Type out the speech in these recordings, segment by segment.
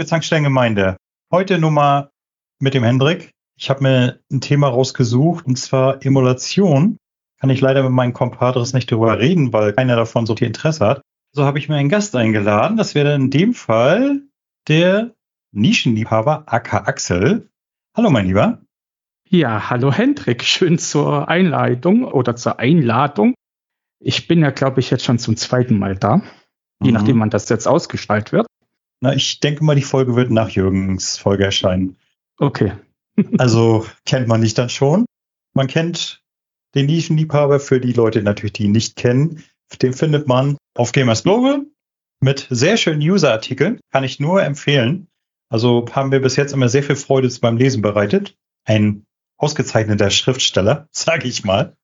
Liebe Zankstellengemeinde. Heute Nummer mit dem Hendrik. Ich habe mir ein Thema rausgesucht, und zwar Emulation. Kann ich leider mit meinen Compadres nicht darüber reden, weil keiner davon so viel Interesse hat. So habe ich mir einen Gast eingeladen. Das wäre in dem Fall der Nischenliebhaber AK Axel. Hallo, mein Lieber. Ja, hallo Hendrik. Schön zur Einleitung oder zur Einladung. Ich bin ja, glaube ich, jetzt schon zum zweiten Mal da. Je mhm. nachdem, wann das jetzt ausgestaltet wird. Na, ich denke mal, die Folge wird nach Jürgens Folge erscheinen. Okay. also kennt man nicht dann schon. Man kennt den Nischenliebhaber für die Leute natürlich, die ihn nicht kennen. Den findet man auf Gamers Global mit sehr schönen User-Artikeln. Kann ich nur empfehlen. Also haben wir bis jetzt immer sehr viel Freude beim Lesen bereitet. Ein ausgezeichneter Schriftsteller, sage ich mal.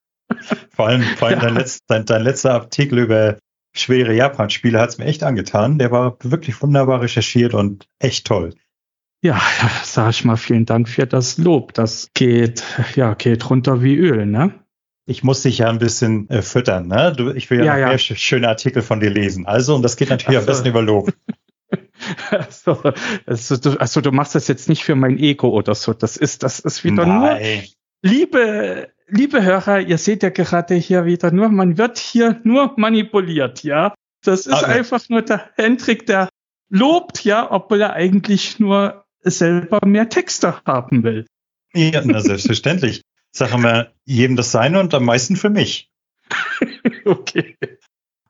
Vor allem, vor allem ja. dein, letzter, dein, dein letzter Artikel über schwere Japan-Spiele hat es mir echt angetan. Der war wirklich wunderbar recherchiert und echt toll. Ja, sag ich mal, vielen Dank für das Lob. Das geht, ja, geht runter wie Öl, ne? Ich muss dich ja ein bisschen äh, füttern, ne? Du, ich will ja, ja, ja. mehr schöne Artikel von dir lesen. Also, und das geht natürlich also. am besten über Lob. also, also, du, also, du machst das jetzt nicht für mein Ego oder so. Das ist, das ist wieder Nein. nur Liebe, liebe Hörer, ihr seht ja gerade hier wieder nur, man wird hier nur manipuliert, ja. Das ist okay. einfach nur der Hendrik, der lobt, ja, obwohl er eigentlich nur selber mehr Texte haben will. Ja, na, selbstverständlich. Sagen wir jedem das Seine und am meisten für mich. okay.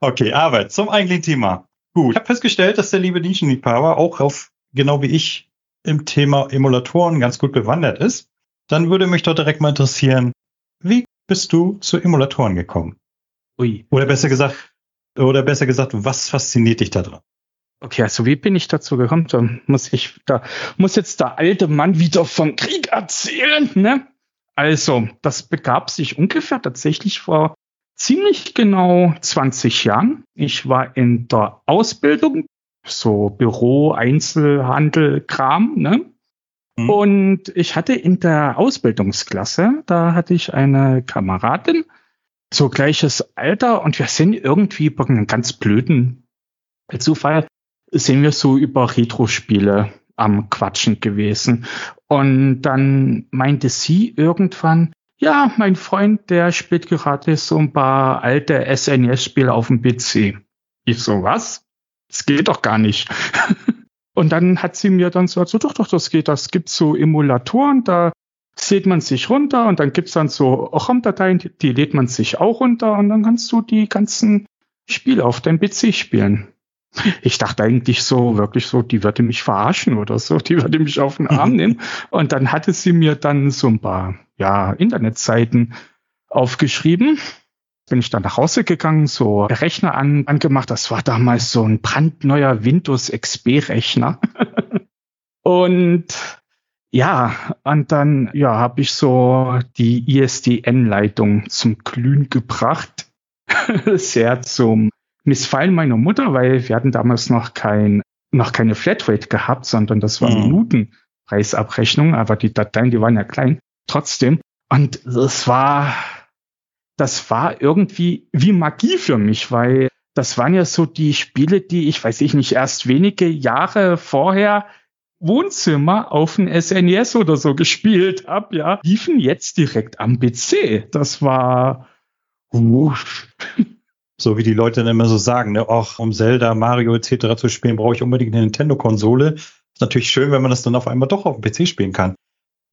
Okay, aber zum eigentlichen Thema. Gut. Ich habe festgestellt, dass der liebe Nischenliebhaber auch auf, genau wie ich, im Thema Emulatoren ganz gut bewandert ist. Dann würde mich doch direkt mal interessieren, wie bist du zu Emulatoren gekommen? Ui. Oder besser gesagt, oder besser gesagt, was fasziniert dich daran? Okay, also wie bin ich dazu gekommen? Da muss ich, da muss jetzt der alte Mann wieder vom Krieg erzählen, ne? Also, das begab sich ungefähr tatsächlich vor ziemlich genau 20 Jahren. Ich war in der Ausbildung, so Büro, Einzelhandel, Kram, ne? Mhm. Und ich hatte in der Ausbildungsklasse, da hatte ich eine Kameradin, so gleiches Alter, und wir sind irgendwie bei einem ganz blöden Zufall, sind wir so über Retro-Spiele am Quatschen gewesen. Und dann meinte sie irgendwann, ja, mein Freund, der spielt gerade so ein paar alte SNES-Spiele auf dem PC. Ich so, was? Das geht doch gar nicht. Und dann hat sie mir dann so, so doch, doch, das geht, das gibt so Emulatoren, da lädt man sich runter und dann gibt's dann so ROM-Dateien, die, die lädt man sich auch runter und dann kannst du die ganzen Spiele auf deinem PC spielen. Ich dachte eigentlich so, wirklich so, die würde mich verarschen oder so, die würde mich auf den Arm nehmen. Und dann hatte sie mir dann so ein paar, ja, Internetseiten aufgeschrieben bin ich dann nach Hause gegangen, so Rechner an, angemacht. Das war damals so ein brandneuer Windows XP Rechner. und ja, und dann ja, habe ich so die ISDN-Leitung zum Glühen gebracht. Sehr zum Missfallen meiner Mutter, weil wir hatten damals noch kein noch keine Flatrate gehabt, sondern das war mhm. Minutenpreisabrechnung, aber die Dateien, die waren ja klein. Trotzdem. Und es war das war irgendwie wie Magie für mich, weil das waren ja so die Spiele, die ich, weiß ich nicht, erst wenige Jahre vorher Wohnzimmer auf dem SNES oder so gespielt habe, ja, liefen jetzt direkt am PC. Das war uh. so wie die Leute dann immer so sagen, ne, auch um Zelda, Mario etc. zu spielen, brauche ich unbedingt eine Nintendo-Konsole. Ist natürlich schön, wenn man das dann auf einmal doch auf dem PC spielen kann.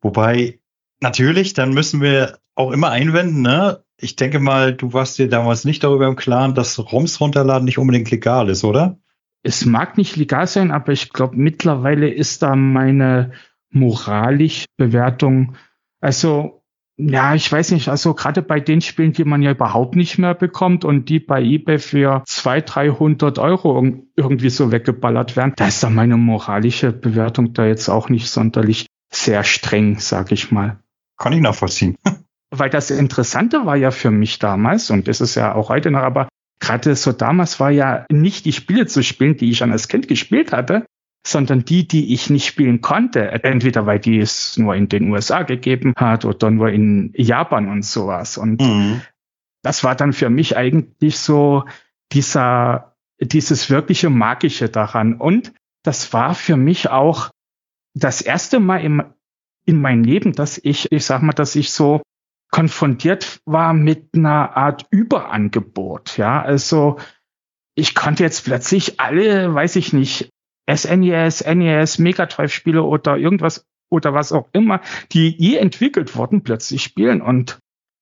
Wobei natürlich, dann müssen wir auch immer einwenden, ne? Ich denke mal, du warst dir damals nicht darüber im Klaren, dass ROMs runterladen nicht unbedingt legal ist, oder? Es mag nicht legal sein, aber ich glaube, mittlerweile ist da meine moralische Bewertung, also ja, ich weiß nicht, also gerade bei den Spielen, die man ja überhaupt nicht mehr bekommt und die bei eBay für 200, 300 Euro irgendwie so weggeballert werden, da ist dann meine moralische Bewertung da jetzt auch nicht sonderlich sehr streng, sag ich mal. Kann ich nachvollziehen. Weil das Interessante war ja für mich damals, und das ist ja auch heute noch, aber gerade so damals war ja nicht die Spiele zu spielen, die ich schon als Kind gespielt hatte, sondern die, die ich nicht spielen konnte. Entweder weil die es nur in den USA gegeben hat oder nur in Japan und sowas. Und mhm. das war dann für mich eigentlich so dieser, dieses wirkliche Magische daran. Und das war für mich auch das erste Mal im, in meinem Leben, dass ich, ich sag mal, dass ich so konfrontiert war mit einer Art Überangebot. Ja, also ich konnte jetzt plötzlich alle, weiß ich nicht, SNES, NES, Mega Drive Spiele oder irgendwas oder was auch immer, die je entwickelt wurden, plötzlich spielen. Und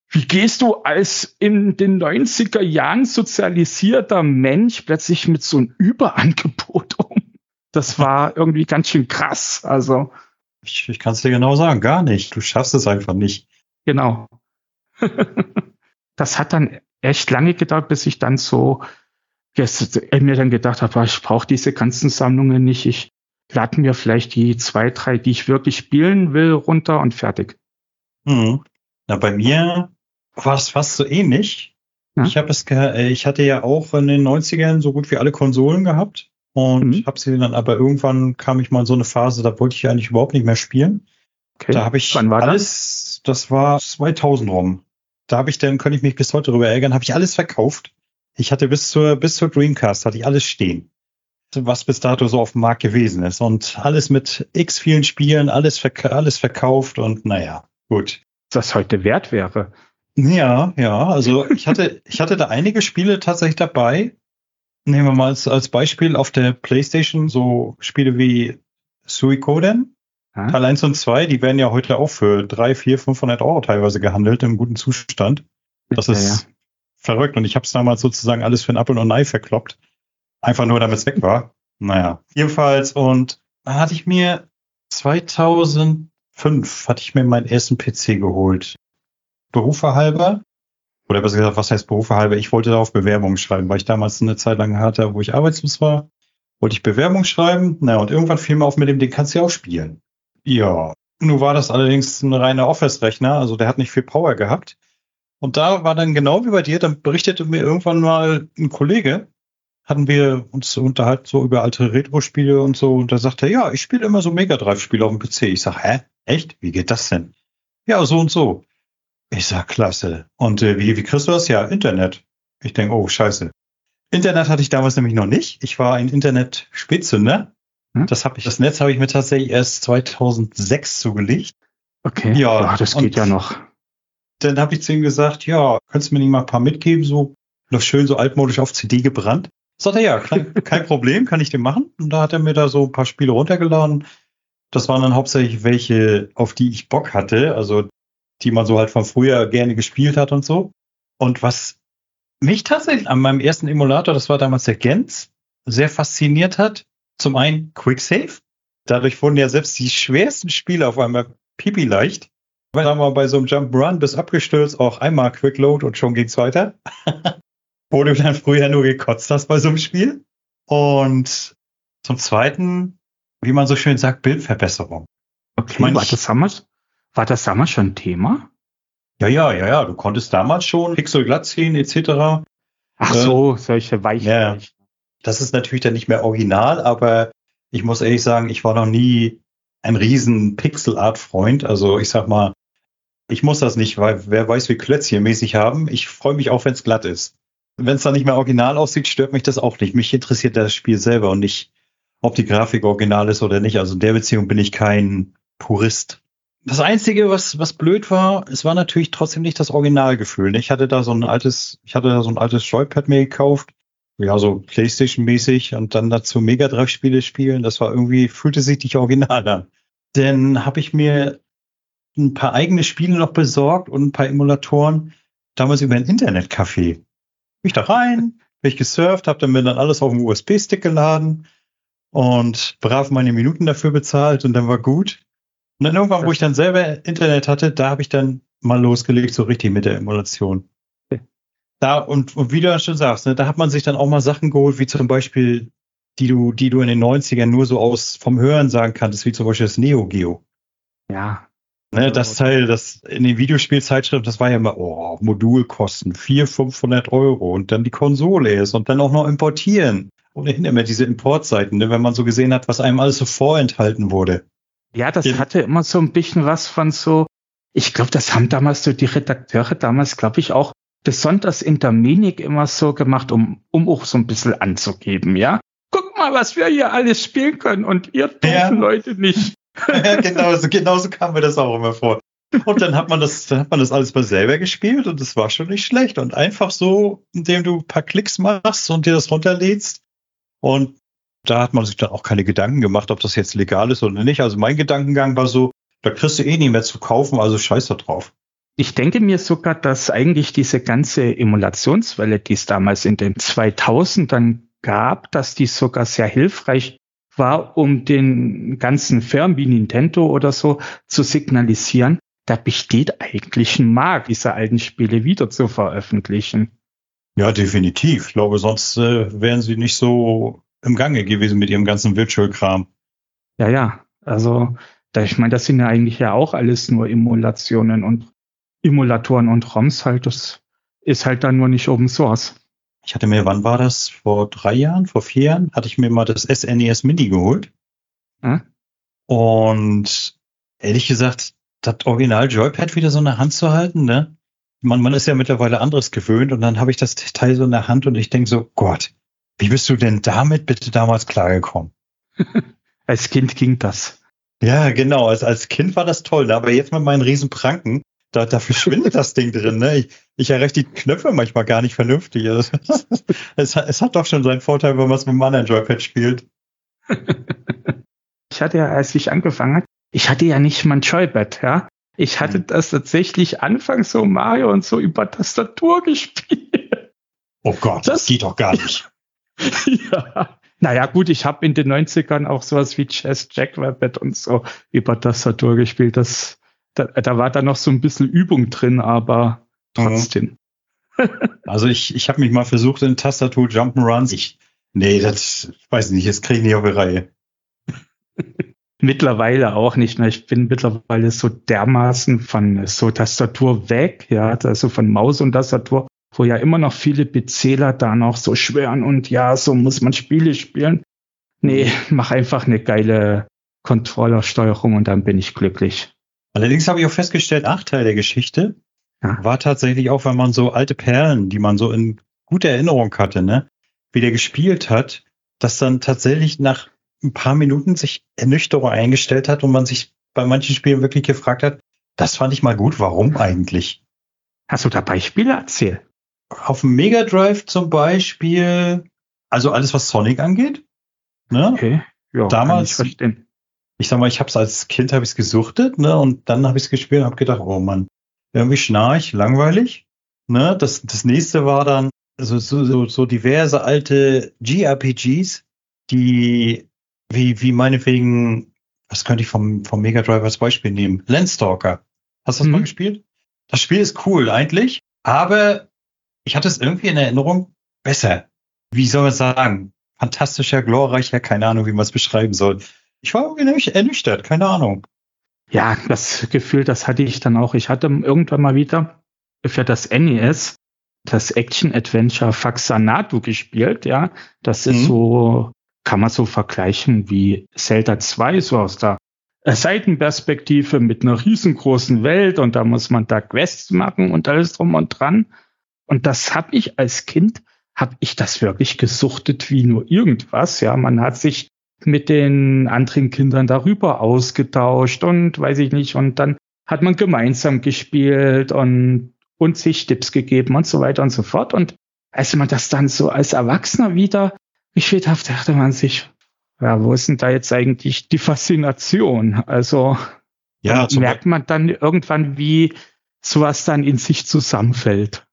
wie gehst du als in den 90er Jahren sozialisierter Mensch plötzlich mit so einem Überangebot um? Das war irgendwie ganz schön krass. Also. Ich, ich kann es dir genau sagen, gar nicht. Du schaffst es einfach nicht. Genau. das hat dann echt lange gedauert, bis ich dann so mir dann gedacht habe, ich brauche diese ganzen Sammlungen nicht. Ich lade mir vielleicht die zwei, drei, die ich wirklich spielen will, runter und fertig. Mhm. Na, bei mir war es fast so ähnlich. Ja? Ich habe es, äh, ich hatte ja auch in den 90ern so gut wie alle Konsolen gehabt und mhm. habe sie dann aber irgendwann kam ich mal in so eine Phase, da wollte ich eigentlich überhaupt nicht mehr spielen. Okay. Da habe ich Wann war alles, das? das war 2000 rum. Da habe ich dann, könnte ich mich bis heute darüber ärgern, habe ich alles verkauft ich hatte bis zur, bis zur Dreamcast hatte ich alles stehen, was bis dato so auf dem Markt gewesen ist und alles mit x vielen Spielen, alles, verk alles verkauft und naja, gut. Was heute wert wäre. Ja, ja, also ich hatte, ich hatte da einige Spiele tatsächlich dabei. Nehmen wir mal als, als Beispiel auf der Playstation so Spiele wie Suikoden. Hm? Teil 1 und 2, die werden ja heute auch für 3, 4, 500 Euro teilweise gehandelt im guten Zustand. Das ja, ist ja verrückt. Und ich habe es damals sozusagen alles für ein Apple und ein Ei verkloppt. Einfach nur, damit es weg war. Naja, jedenfalls. Und dann hatte ich mir 2005 hatte ich mir meinen ersten PC geholt. Berufe halber. Oder besser gesagt, was heißt Berufe halber? Ich wollte darauf Bewerbungen schreiben, weil ich damals eine Zeit lang hatte, wo ich arbeitslos war. Wollte ich Bewerbung schreiben. Naja, und irgendwann fiel mir auf mit dem, den kannst du ja auch spielen. Ja. Nun war das allerdings ein reiner Office-Rechner, also der hat nicht viel Power gehabt. Und da war dann genau wie bei dir, dann berichtete mir irgendwann mal ein Kollege, hatten wir uns unterhalten so über alte Retro-Spiele und so, und da sagte er, ja, ich spiele immer so Mega Drive-Spiele auf dem PC. Ich sag, hä? Echt? Wie geht das denn? Ja, so und so. Ich sag, klasse. Und äh, wie, wie kriegst du das? Ja, Internet. Ich denk, oh, scheiße. Internet hatte ich damals nämlich noch nicht. Ich war ein Internet-Spätzünder. Hm? Das, hab ich, das Netz habe ich mir tatsächlich erst 2006 zugelegt. Okay. Ja, Ach, das geht ja noch dann habe ich zu ihm gesagt, ja, könntest du mir nicht mal ein paar mitgeben, so noch schön so altmodisch auf CD gebrannt. Sagt er, ja, kein, kein Problem, kann ich den machen. Und da hat er mir da so ein paar Spiele runtergeladen. Das waren dann hauptsächlich welche, auf die ich Bock hatte, also die man so halt von früher gerne gespielt hat und so. Und was mich tatsächlich an meinem ersten Emulator, das war damals der Gens, sehr fasziniert hat, zum einen Quick Save. Dadurch wurden ja selbst die schwersten Spiele auf einmal pipi leicht. Weil sagen wir bei so einem Jump Run bis abgestürzt auch einmal Quick Load und schon geht's weiter. Wo du dann früher nur gekotzt hast bei so einem Spiel. Und zum zweiten, wie man so schön sagt, Bildverbesserung. Okay, ich mein, war, das damals, war das damals schon ein Thema? Ja, ja, ja, ja. Du konntest damals schon Pixel glatt ziehen, etc. Ach so, solche Weichen. Ja, das ist natürlich dann nicht mehr original, aber ich muss ehrlich sagen, ich war noch nie ein riesen Pixel-Art-Freund. Also ich sag mal, ich muss das nicht, weil wer weiß, wie Klötzchen mäßig haben. Ich freue mich auch, wenn es glatt ist. Wenn es dann nicht mehr original aussieht, stört mich das auch nicht. Mich interessiert das Spiel selber und nicht, ob die Grafik original ist oder nicht. Also in der Beziehung bin ich kein Purist. Das Einzige, was, was blöd war, es war natürlich trotzdem nicht das Originalgefühl. Ich hatte da so ein altes, ich hatte da so ein altes Joypad mir gekauft. Ja, so Playstation-mäßig und dann dazu Mega Drive-Spiele spielen. Das war irgendwie, fühlte sich nicht original an. Dann habe ich mir ein paar eigene Spiele noch besorgt und ein paar Emulatoren. Damals über ein Internetcafé. Bin ich da rein, bin ich gesurft, habe dann mir dann alles auf dem USB-Stick geladen und brav meine Minuten dafür bezahlt und dann war gut. Und dann irgendwann, wo ich dann selber Internet hatte, da habe ich dann mal losgelegt, so richtig mit der Emulation. Da, und, und wie du schon sagst, ne, da hat man sich dann auch mal Sachen geholt, wie zum Beispiel, die du, die du in den 90ern nur so aus vom Hören sagen kanntest, wie zum Beispiel das Neo Geo. Ja, Ne, das Teil, das in den Videospielzeitschriften, das war ja immer, oh, Modulkosten, 400, 500 Euro und dann die Konsole ist und dann auch noch importieren. Ohnehin immer diese Importseiten, ne, wenn man so gesehen hat, was einem alles so vorenthalten wurde. Ja, das ja. hatte immer so ein bisschen was von so, ich glaube, das haben damals so die Redakteure damals, glaube ich, auch besonders in der Minik immer so gemacht, um, um auch so ein bisschen anzugeben, ja. Guck mal, mal, was wir hier alles spielen können und ihr dürfen ja. Leute nicht. ja, genau, so, genau so kam mir das auch immer vor. Und dann hat man das, dann hat man das alles mal selber gespielt und das war schon nicht schlecht. Und einfach so, indem du ein paar Klicks machst und dir das runterlädst. Und da hat man sich dann auch keine Gedanken gemacht, ob das jetzt legal ist oder nicht. Also mein Gedankengang war so, da kriegst du eh nie mehr zu kaufen, also scheiß da drauf. Ich denke mir sogar, dass eigentlich diese ganze Emulationswelle, die es damals in den 2000ern gab, dass die sogar sehr hilfreich war, um den ganzen Firmen wie Nintendo oder so zu signalisieren, da besteht eigentlich ein Markt, diese alten Spiele wieder zu veröffentlichen. Ja, definitiv. Ich glaube, sonst äh, wären sie nicht so im Gange gewesen mit ihrem ganzen Virtual-Kram. Ja, ja. Also, da, ich meine, das sind ja eigentlich ja auch alles nur Emulationen und Emulatoren und ROMs halt. Das ist halt dann nur nicht Open Source. Ich hatte mir, wann war das? Vor drei Jahren, vor vier Jahren, hatte ich mir mal das SNES e Mini geholt. Hm? Und ehrlich gesagt, das Original Joypad wieder so in der Hand zu halten, ne? Man, man ist ja mittlerweile anderes gewöhnt und dann habe ich das Teil so in der Hand und ich denke so, Gott, wie bist du denn damit bitte damals klargekommen? als Kind ging das. Ja, genau. Als, als Kind war das toll. Aber jetzt mit meinen riesen Pranken, da, da verschwindet das Ding drin. Ne? Ich, ich erreiche die Knöpfe manchmal gar nicht vernünftig. es, es hat doch schon seinen Vorteil, wenn man es mit einem anderen Joypad spielt. Ich hatte ja, als ich angefangen habe, ich hatte ja nicht mal ein Joypad, ja. Ich hatte mhm. das tatsächlich anfangs so Mario und so über Tastatur gespielt. Oh Gott, das, das geht doch gar nicht. ja. Naja, gut, ich habe in den 90ern auch sowas wie Chess, Jack Rabbit und so über Tastatur gespielt. Das, da, da war da noch so ein bisschen Übung drin, aber trotzdem. also ich, ich habe mich mal versucht in Tastatur Jump'n'Runs. Ich, nee, das weiß ich nicht, das kriege ich nicht auf die Reihe. Mittlerweile auch nicht mehr. Ich bin mittlerweile so dermaßen von so Tastatur weg, ja, also von Maus und Tastatur, wo ja immer noch viele Bezähler da noch so schwören und ja, so muss man Spiele spielen. Nee, mach einfach eine geile Controllersteuerung und dann bin ich glücklich. Allerdings habe ich auch festgestellt, Nachteil der Geschichte ja. war tatsächlich auch, wenn man so alte Perlen, die man so in guter Erinnerung hatte, ne, wieder gespielt hat, dass dann tatsächlich nach ein paar Minuten sich Ernüchterung eingestellt hat und man sich bei manchen Spielen wirklich gefragt hat, das fand ich mal gut, warum eigentlich? Hast du da Beispiele erzählt? Auf dem Mega Drive zum Beispiel, also alles, was Sonic angeht. Ne? Okay, ja, damals. ich, ich sag mal, ich habe es als Kind habe ich gesuchtet, ne? Und dann habe ich es gespielt und habe gedacht, oh Mann, irgendwie schnarch, langweilig. Ne? Das, das nächste war dann so, so, so diverse alte GRPGs, die wie, wie meinetwegen, was könnte ich vom, vom Mega Drive als Beispiel nehmen? Landstalker. Hast du das mhm. mal gespielt? Das Spiel ist cool eigentlich, aber ich hatte es irgendwie in Erinnerung besser. Wie soll man sagen? Fantastischer, glorreicher, keine Ahnung, wie man es beschreiben soll. Ich war irgendwie ernüchtert, keine Ahnung. Ja, das Gefühl, das hatte ich dann auch. Ich hatte irgendwann mal wieder für das NES das Action-Adventure Faxanadu gespielt, ja. Das ist mhm. so kann man so vergleichen wie Zelda 2, so aus der Seitenperspektive mit einer riesengroßen Welt und da muss man da Quests machen und alles drum und dran. Und das habe ich als Kind, habe ich das wirklich gesuchtet wie nur irgendwas. Ja, man hat sich mit den anderen Kindern darüber ausgetauscht und weiß ich nicht. Und dann hat man gemeinsam gespielt und, und sich Tipps gegeben und so weiter und so fort. Und als man das dann so als Erwachsener wieder gespielt habe, dachte man sich, ja, wo ist denn da jetzt eigentlich die Faszination? Also ja, merkt man dann irgendwann, wie sowas dann in sich zusammenfällt.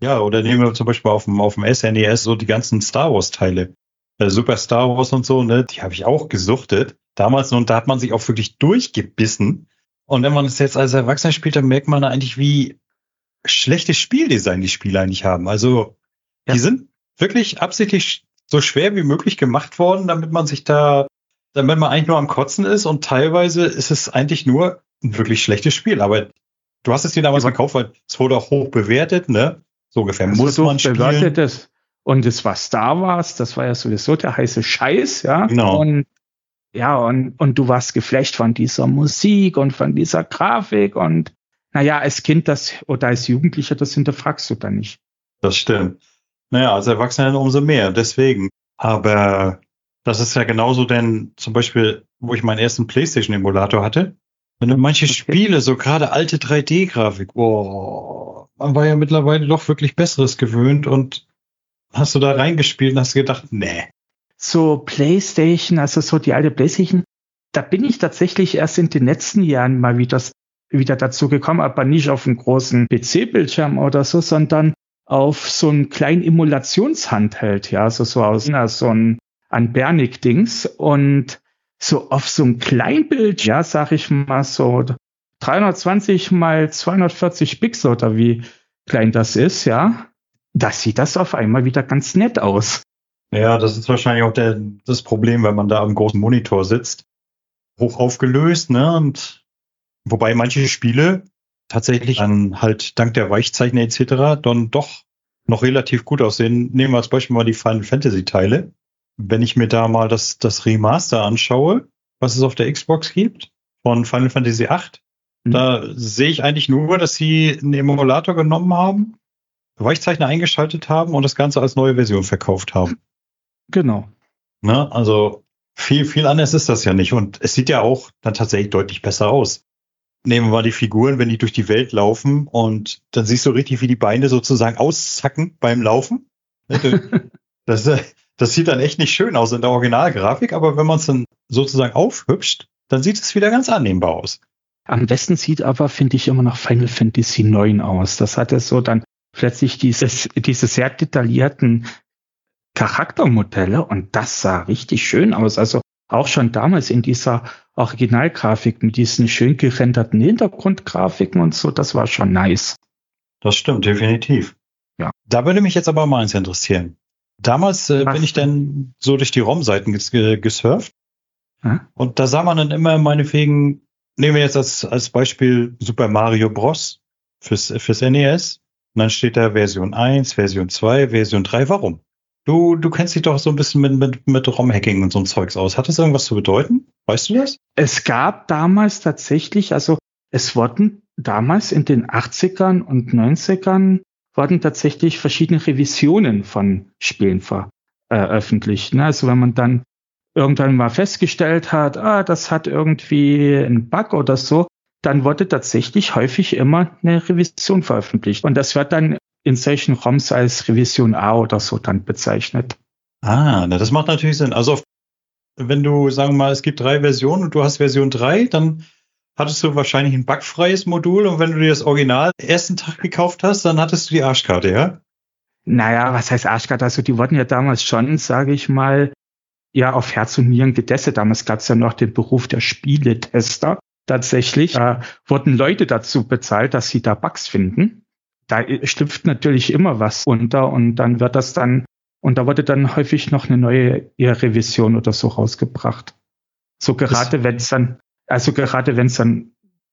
Ja, oder nehmen wir zum Beispiel auf dem, auf dem SNES e so die ganzen Star Wars Teile. Äh, Super Star Wars und so, ne, die habe ich auch gesuchtet. Damals, und da hat man sich auch wirklich durchgebissen. Und wenn man es jetzt als Erwachsener spielt, dann merkt man eigentlich, wie schlechtes Spieldesign die Spiele eigentlich haben. Also, ja. die sind wirklich absichtlich so schwer wie möglich gemacht worden, damit man sich da, damit man eigentlich nur am Kotzen ist und teilweise ist es eigentlich nur ein wirklich schlechtes Spiel. Aber du hast es dir damals gekauft, weil es wurde auch hoch bewertet, ne? So ungefähr muss so man spielen. Bewertet und es war Star Wars, das war ja sowieso der heiße Scheiß, ja. Genau. Und ja, und, und du warst geflecht von dieser Musik und von dieser Grafik und naja, als Kind das oder als Jugendlicher, das hinterfragst du dann nicht. Das stimmt. Naja, als Erwachsener umso mehr, deswegen. Aber Das ist ja genauso denn zum Beispiel, wo ich meinen ersten PlayStation-Emulator hatte. Wenn du manche okay. Spiele, so gerade alte 3D-Grafik, boah, man war ja mittlerweile doch wirklich Besseres gewöhnt und hast du da reingespielt und hast gedacht, nee. So PlayStation, also so die alte PlayStation, da bin ich tatsächlich erst in den letzten Jahren mal wieder, wieder dazu gekommen, aber nicht auf einem großen PC-Bildschirm oder so, sondern auf so einen kleinen Emulationshandheld, ja, also so aus na, so ein an Bernig-Dings und so auf so einem Kleinbild, ja, sag ich mal so 320 mal 240 Pixel oder wie klein das ist, ja, da sieht das auf einmal wieder ganz nett aus. Ja, das ist wahrscheinlich auch der, das Problem, wenn man da am großen Monitor sitzt. Hoch aufgelöst, ne? Und wobei manche Spiele tatsächlich dann halt dank der Weichzeichner etc. dann doch noch relativ gut aussehen. Nehmen wir als Beispiel mal die Final Fantasy Teile. Wenn ich mir da mal das, das Remaster anschaue, was es auf der Xbox gibt, von Final Fantasy VIII, mhm. da sehe ich eigentlich nur, dass sie einen Emulator genommen haben, Weichzeichner eingeschaltet haben und das Ganze als neue Version verkauft haben. Genau. Ne? Also viel, viel anders ist das ja nicht. Und es sieht ja auch dann tatsächlich deutlich besser aus. Nehmen wir mal die Figuren, wenn die durch die Welt laufen und dann siehst du richtig, wie die Beine sozusagen auszacken beim Laufen. Ne, das, das sieht dann echt nicht schön aus in der Originalgrafik, aber wenn man es dann sozusagen aufhübscht, dann sieht es wieder ganz annehmbar aus. Am besten sieht aber, finde ich, immer noch Final Fantasy 9 aus. Das hatte so dann plötzlich dieses, diese sehr detaillierten Charaktermodelle und das sah richtig schön aus. Also auch schon damals in dieser Originalgrafik mit diesen schön gerenderten Hintergrundgrafiken und so, das war schon nice. Das stimmt, definitiv. Ja. Da würde mich jetzt aber mal eins interessieren. Damals äh, bin ich dann so durch die ROM-Seiten ges gesurft. Hm? Und da sah man dann immer meinetwegen, nehmen wir jetzt als, als Beispiel Super Mario Bros. fürs, fürs NES. Und dann steht da Version 1, Version 2, Version 3. Warum? Du, du kennst dich doch so ein bisschen mit, mit, mit ROM-Hacking und so ein Zeugs aus. Hat das irgendwas zu bedeuten? Weißt du das? Es gab damals tatsächlich, also es wurden damals in den 80ern und 90ern wurden tatsächlich verschiedene Revisionen von Spielen veröffentlicht. Ne? Also wenn man dann irgendwann mal festgestellt hat, ah, das hat irgendwie einen Bug oder so, dann wurde tatsächlich häufig immer eine Revision veröffentlicht. Und das wird dann in solchen ROMs als Revision A oder so dann bezeichnet. Ah, na, das macht natürlich Sinn. Also wenn du, sagen wir mal, es gibt drei Versionen und du hast Version 3, dann hattest du wahrscheinlich ein bugfreies Modul und wenn du dir das Original ersten Tag gekauft hast, dann hattest du die Arschkarte, ja? Naja, was heißt Arschkarte? Also die wurden ja damals schon, sage ich mal, ja auf Herz und Nieren getestet. Damals gab es ja noch den Beruf der Spieletester. Tatsächlich äh, wurden Leute dazu bezahlt, dass sie da Bugs finden da schlüpft natürlich immer was unter und dann wird das dann, und da wurde dann häufig noch eine neue Revision oder so rausgebracht. So gerade wenn es dann, also gerade wenn es dann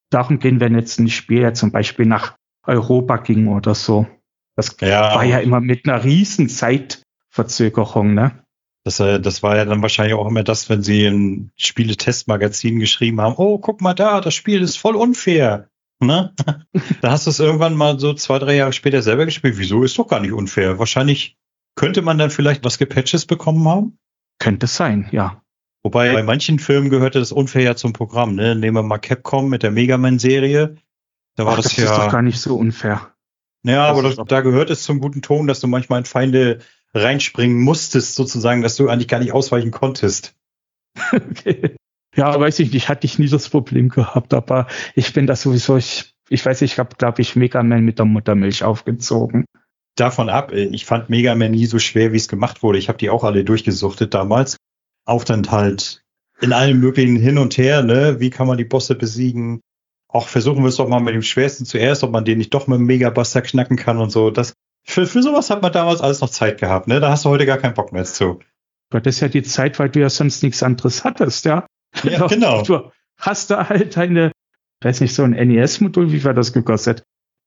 darum ging, wenn jetzt ein Spiel ja zum Beispiel nach Europa ging oder so. Das ja. war ja immer mit einer riesen Zeitverzögerung, ne? Das, äh, das war ja dann wahrscheinlich auch immer das, wenn sie ein Spieletestmagazin geschrieben haben, oh, guck mal da, das Spiel ist voll unfair. Ne? da hast du es irgendwann mal so zwei, drei Jahre später selber gespielt. Wieso ist doch gar nicht unfair? Wahrscheinlich könnte man dann vielleicht was gepatches bekommen haben. Könnte sein, ja. Wobei bei manchen Filmen gehörte das unfair ja zum Programm. Ne? Nehmen wir mal Capcom mit der Mega Man-Serie. Da war Ach, das, das ja. Das ist doch gar nicht so unfair. Ja, aber das, da gehört es zum guten Ton, dass du manchmal in Feinde reinspringen musstest, sozusagen, dass du eigentlich gar nicht ausweichen konntest. okay. Ja, weiß ich nicht, hatte ich nie das Problem gehabt, aber ich bin da sowieso, ich, ich weiß, ich habe, glaube ich, Mega Man mit der Muttermilch aufgezogen. Davon ab, äh, ich fand Mega Man nie so schwer, wie es gemacht wurde. Ich habe die auch alle durchgesuchtet damals. Auch dann halt in allen möglichen hin und her, ne? Wie kann man die Bosse besiegen? Auch versuchen wir es doch mal mit dem Schwersten zuerst, ob man den nicht doch mit dem Megabuster knacken kann und so. Das, für, für sowas hat man damals alles noch Zeit gehabt, ne? Da hast du heute gar keinen Bock mehr zu. Gott, das ist ja die Zeit, weil du ja sonst nichts anderes hattest, ja? Ja, genau. Du hast da halt eine, weiß nicht, so ein NES-Modul, wie war das gekostet?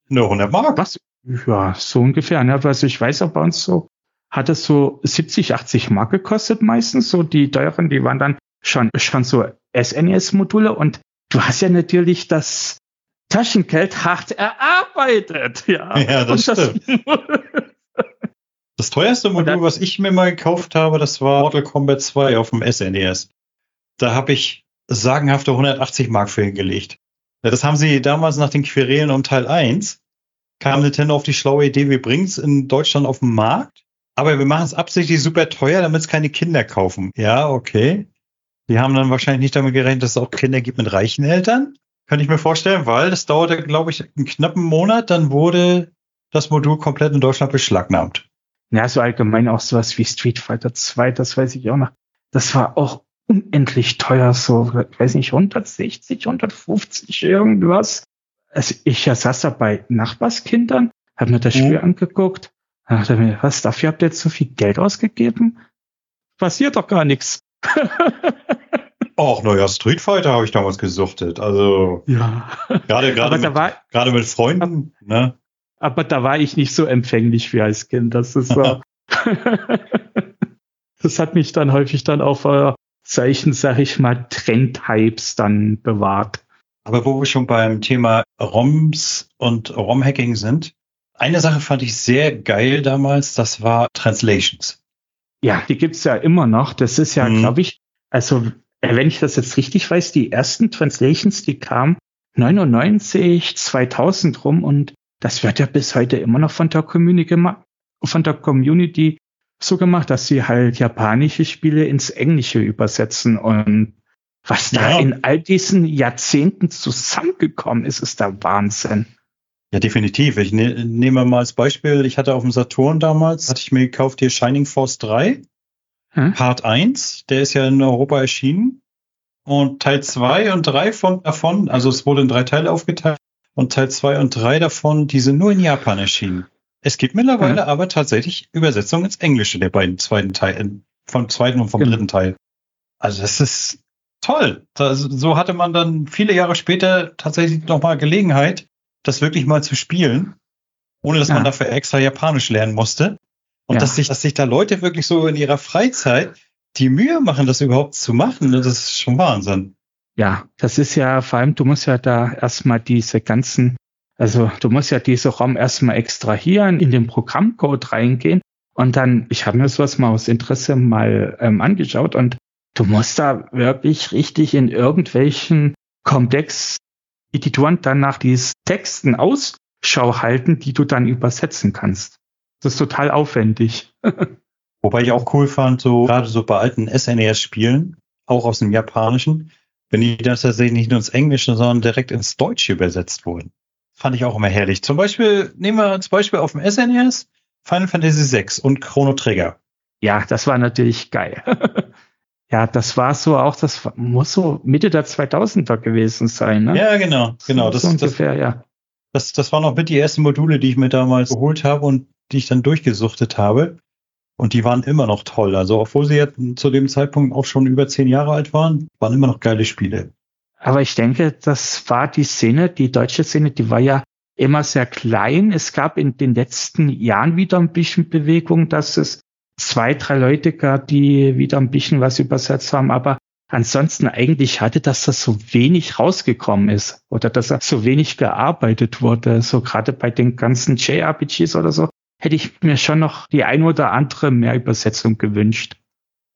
Nur 100 Mark. Was? Ja, so ungefähr. Ne? Also ich weiß auch bei uns so, hat es so 70, 80 Mark gekostet meistens. So die teuren, die waren dann schon, schon so SNES-Module und du hast ja natürlich das Taschengeld hart erarbeitet. Ja, ja das, das stimmt. Das teuerste Modul, was ich mir mal gekauft habe, das war Mortal Kombat 2 auf dem SNES. E da habe ich sagenhafte 180 Mark für hingelegt. Das haben sie damals nach den Querelen um Teil 1, kam Nintendo auf die schlaue Idee, wir bringen es in Deutschland auf den Markt, aber wir machen es absichtlich super teuer, damit es keine Kinder kaufen. Ja, okay. Die haben dann wahrscheinlich nicht damit gerechnet, dass es auch Kinder gibt mit reichen Eltern. Kann ich mir vorstellen, weil das dauerte, glaube ich, einen knappen Monat, dann wurde das Modul komplett in Deutschland beschlagnahmt. Ja, so allgemein auch sowas wie Street Fighter 2, das weiß ich auch noch. Das war auch unendlich teuer, so, weiß nicht, 160, 150 irgendwas. Also ich saß da bei Nachbarskindern, hab mir das Spiel mhm. angeguckt, dachte mir, was, dafür habt ihr jetzt so viel Geld ausgegeben? Passiert doch gar nichts. Auch neuer Street Fighter habe ich damals gesuchtet. Also ja. gerade gerade mit, war, gerade mit Freunden. Ne? Aber da war ich nicht so empfänglich wie als Kind. Das ist so. das hat mich dann häufig dann auf äh, solchen, sag ich mal, Trendhypes dann bewahrt. Aber wo wir schon beim Thema ROMs und ROM-Hacking sind, eine Sache fand ich sehr geil damals, das war Translations. Ja, die gibt's ja immer noch. Das ist ja, mhm. glaube ich, also wenn ich das jetzt richtig weiß, die ersten Translations, die kamen 99, 2000 rum und das wird ja bis heute immer noch von der Community, von der Community so gemacht, dass sie halt japanische Spiele ins Englische übersetzen und was da ja. in all diesen Jahrzehnten zusammengekommen ist, ist der Wahnsinn. Ja, definitiv. Ich ne, nehme mal als Beispiel, ich hatte auf dem Saturn damals, hatte ich mir gekauft hier Shining Force 3, hm? Part 1, der ist ja in Europa erschienen. Und Teil 2 und 3 von, davon, also es wurde in drei Teile aufgeteilt, und Teil 2 und 3 davon, die sind nur in Japan erschienen. Es gibt mittlerweile mhm. aber tatsächlich Übersetzungen ins Englische der beiden zweiten Teilen, vom zweiten und vom genau. dritten Teil. Also das ist toll. Das, so hatte man dann viele Jahre später tatsächlich nochmal Gelegenheit, das wirklich mal zu spielen, ohne dass ja. man dafür extra Japanisch lernen musste. Und ja. dass sich, dass sich da Leute wirklich so in ihrer Freizeit die Mühe machen, das überhaupt zu machen, das ist schon Wahnsinn. Ja, das ist ja vor allem, du musst ja da erstmal diese ganzen also du musst ja diese ROM erstmal extrahieren, in den Programmcode reingehen und dann, ich habe mir sowas mal aus Interesse mal ähm, angeschaut und du musst da wirklich richtig in irgendwelchen Comdex-Editoren dann nach diesen Texten Ausschau halten, die du dann übersetzen kannst. Das ist total aufwendig. Wobei ich auch cool fand, so gerade so bei alten SNES-Spielen, auch aus dem Japanischen, wenn die das tatsächlich nicht nur ins Englische, sondern direkt ins Deutsche übersetzt wurden. Fand ich auch immer herrlich. Zum Beispiel, nehmen wir als Beispiel auf dem SNES Final Fantasy VI und Chrono Trigger. Ja, das war natürlich geil. ja, das war so auch, das muss so Mitte der 2000er gewesen sein, ne? Ja, genau, genau. Das, so ungefähr, das, ja. Das, das waren auch mit die ersten Module, die ich mir damals geholt habe und die ich dann durchgesuchtet habe. Und die waren immer noch toll. Also, obwohl sie jetzt zu dem Zeitpunkt auch schon über zehn Jahre alt waren, waren immer noch geile Spiele. Aber ich denke, das war die Szene, die deutsche Szene, die war ja immer sehr klein. Es gab in den letzten Jahren wieder ein bisschen Bewegung, dass es zwei, drei Leute gab, die wieder ein bisschen was übersetzt haben. Aber ansonsten eigentlich hatte, dass das so wenig rausgekommen ist oder dass er so wenig gearbeitet wurde. So gerade bei den ganzen JRPGs oder so hätte ich mir schon noch die ein oder andere mehr Übersetzung gewünscht.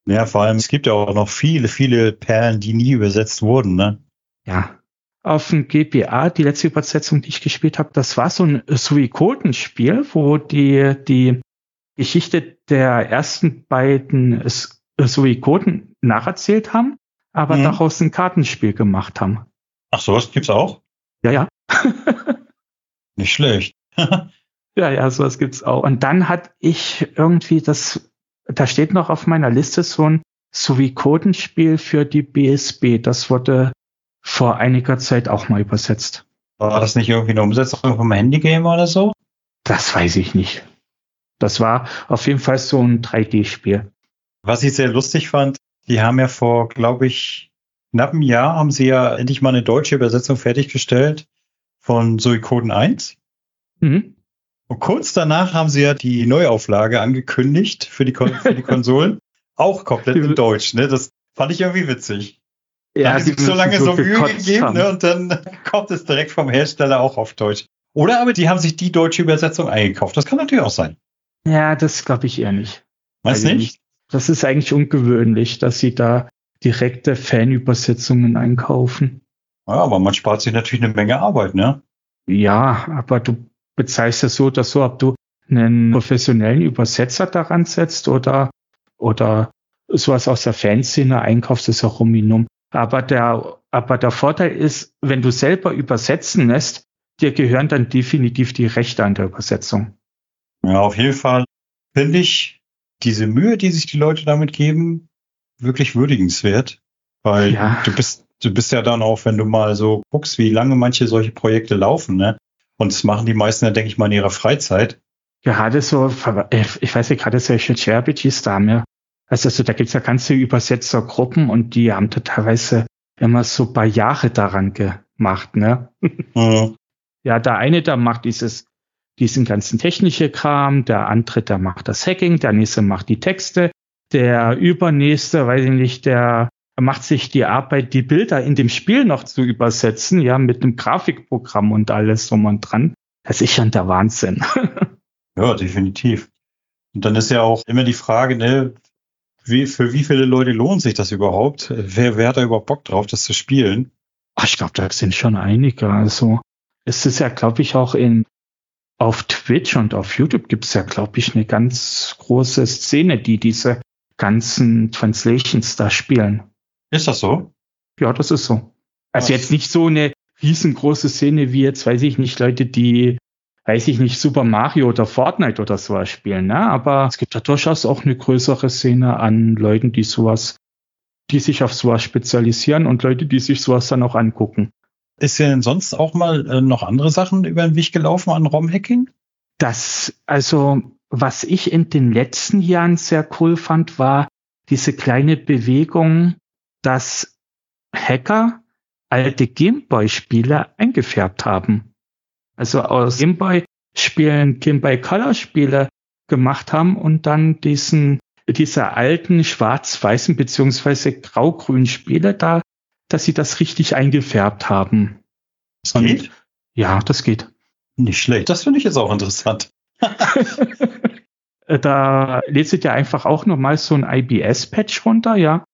Ja, vor allem, es gibt ja auch noch viele, viele Perlen, die nie übersetzt wurden, ne? ja, auf dem GPA, die letzte Übersetzung, die ich gespielt habe, das war so ein Suikoden-Spiel, wo die, die Geschichte der ersten beiden Suikoden nacherzählt haben, aber mhm. daraus ein Kartenspiel gemacht haben. Ach so, was gibt's auch? Ja, ja. Nicht schlecht. ja, ja, sowas gibt's auch. Und dann hatte ich irgendwie das, da steht noch auf meiner Liste so ein Suikoden-Spiel für die BSB. Das wurde vor einiger Zeit auch mal übersetzt. War das nicht irgendwie eine Umsetzung vom Handygame oder so? Das weiß ich nicht. Das war auf jeden Fall so ein 3D-Spiel. Was ich sehr lustig fand, die haben ja vor, glaube ich, knapp einem Jahr haben sie ja endlich mal eine deutsche Übersetzung fertiggestellt von Suikoden 1. Mhm. Und kurz danach haben sie ja die Neuauflage angekündigt für die, Kon für die Konsolen. Auch komplett in Deutsch, ne? Das fand ich irgendwie witzig. Ja, haben sich so lange so, so Mühe gegeben ne, und dann kommt es direkt vom Hersteller auch auf Deutsch. Oder aber die haben sich die deutsche Übersetzung eingekauft. Das kann natürlich auch sein. Ja, das glaube ich eher nicht. Weiß Also nicht? Das ist eigentlich ungewöhnlich, dass sie da direkte Fanübersetzungen einkaufen. Ja, aber man spart sich natürlich eine Menge Arbeit, ne? Ja, aber du bezeichnest es so oder so, ob du einen professionellen Übersetzer daran setzt oder, oder sowas aus der Fanszene einkaufst, ist auch Ruminum. Aber der, aber der Vorteil ist, wenn du selber übersetzen lässt, dir gehören dann definitiv die Rechte an der Übersetzung. Ja, auf jeden Fall finde ich diese Mühe, die sich die Leute damit geben, wirklich würdigenswert. Weil Ja. du bist, du bist ja dann auch, wenn du mal so guckst, wie lange manche solche Projekte laufen, ne? Und das machen die meisten dann, denke ich mal, in ihrer Freizeit. Gerade so, ich weiß nicht, gerade solche JRPGs da mir. Also, so, da gibt's ja ganze Übersetzergruppen und die haben da teilweise immer so ein paar Jahre daran gemacht, ne? Mhm. Ja, der eine, der macht dieses, diesen ganzen technische Kram, der andere, der macht das Hacking, der nächste macht die Texte, der übernächste, weiß ich nicht, der macht sich die Arbeit, die Bilder in dem Spiel noch zu übersetzen, ja, mit einem Grafikprogramm und alles drum und dran. Das ist schon der Wahnsinn. Ja, definitiv. Und dann ist ja auch immer die Frage, ne, wie, für wie viele Leute lohnt sich das überhaupt? Wer, wer hat da überhaupt Bock drauf, das zu spielen? Ach, ich glaube, da sind schon einige. Also es ist ja, glaube ich, auch in auf Twitch und auf YouTube gibt es ja, glaube ich, eine ganz große Szene, die diese ganzen Translations da spielen. Ist das so? Ja, das ist so. Also Was? jetzt nicht so eine riesengroße Szene wie jetzt, weiß ich nicht, Leute, die, weiß ich nicht, Super Mario oder Fortnite oder sowas spielen, ne? Aber es gibt ja durchaus auch eine größere Szene an Leuten, die sowas, die sich auf sowas spezialisieren und Leute, die sich sowas dann auch angucken. Ist dir denn sonst auch mal äh, noch andere Sachen über den Weg gelaufen an ROM-Hacking? Das, also, was ich in den letzten Jahren sehr cool fand, war diese kleine Bewegung, dass Hacker alte Gameboy-Spiele eingefärbt haben. Also aus Gameboy-Spielen Gameboy Color-Spiele gemacht haben und dann diesen, diese alten schwarz-weißen beziehungsweise grau-grünen Spiele da, dass sie das richtig eingefärbt haben. Das Und- geht? Ja, das geht. Nicht schlecht. Das finde ich jetzt auch interessant. Äh, da lädt sich ja einfach auch nochmal so ein IBS-Patch runter, ja.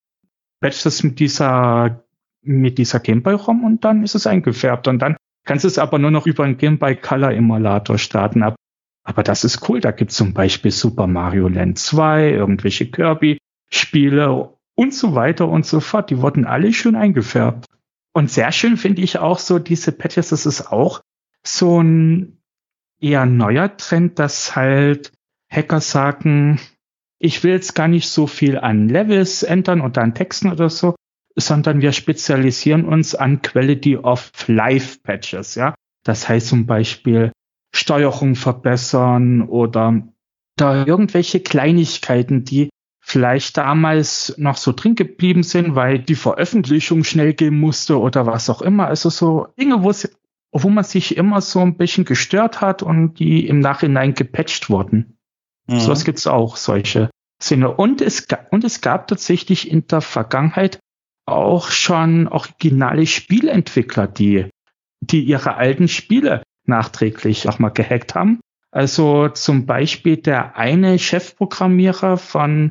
Patch das mit dieser, mit dieser Gameboy-ROM und dann ist es eingefärbt und dann kannst du es aber nur noch über einen Gameboy Color Emulator starten. Ab- Aber das ist cool. Da gibt's zum Beispiel Super Mario Land 2, irgendwelche Kirby-Spiele und so weiter und so fort. Die wurden alle schön eingefärbt. Und sehr schön finde ich auch so diese Patches. Das ist auch so ein eher neuer Trend, dass halt Hacker sagen, ich will jetzt gar nicht so viel an Levels ändern und an Texten oder so, sondern wir spezialisieren uns an Quality of Life Patches, ja. Das heißt zum Beispiel Steuerung verbessern oder da irgendwelche Kleinigkeiten, die vielleicht damals noch so drin geblieben sind, weil die Veröffentlichung schnell gehen musste oder was auch immer. Also so Dinge, wo es wo man sich immer so ein bisschen gestört hat und die im Nachhinein gepatcht wurden. Mhm. Sowas gibt's auch, solche Szene. Und es, und es gab tatsächlich in der Vergangenheit auch schon originale Spielentwickler, die, die ihre alten Spiele nachträglich auch mal gehackt haben. Also zum Beispiel der eine Chefprogrammierer von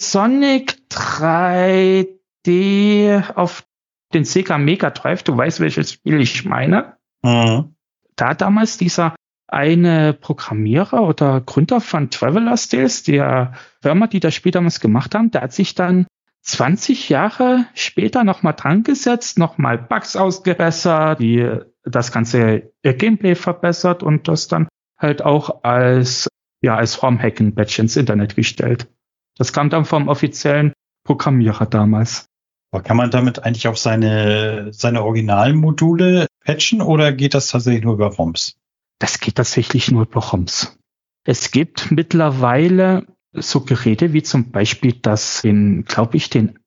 Sonic 3D auf den Sega Mega Drive, du weißt, welches Spiel ich meine Mhm. da damals dieser eine Programmierer oder Gründer von Traveler Tales, der Firma, die das Spiel damals gemacht haben, der hat sich dann 20 Jahre später nochmal dran gesetzt, nochmal Bugs ausgebessert, die das ganze Gameplay verbessert und das dann halt auch als, ja, als ROM-Hacking-Badge ins Internet gestellt. Das kam dann vom offiziellen Programmierer damals. Aber kann man damit eigentlich auch seine, seine originalen Module patchen oder geht das tatsächlich nur über ROMs? Das geht tatsächlich nur über ROMs. Es gibt mittlerweile so Geräte wie zum Beispiel das, den, glaube ich, den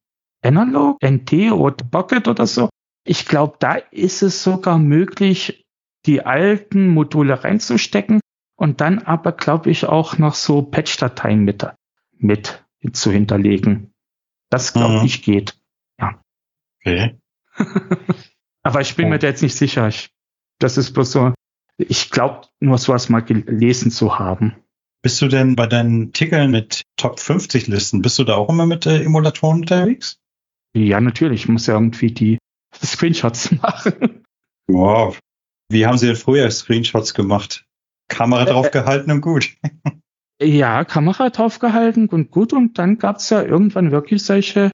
Analog NT oder Pocket oder so. Ich glaube, da ist es sogar möglich, die alten Module reinzustecken und dann aber, glaube ich, auch noch so Patch-Dateien mit, mit zu hinterlegen. Das, glaube Mhm. ich, geht. Okay. Aber ich bin Oh. mir da jetzt nicht sicher. Ich, das ist bloß so, ich glaube nur sowas mal gelesen zu haben. Bist du denn bei deinen Tickeln mit Top 50 Listen, bist du da auch immer mit äh, Emulatoren unterwegs? Ja, natürlich. Ich muss ja irgendwie die Screenshots machen. Wow. Wie haben Sie denn früher Screenshots gemacht? Kamera draufgehalten und gut. Ja, Kamera draufgehalten und gut. Und dann gab's ja irgendwann wirklich solche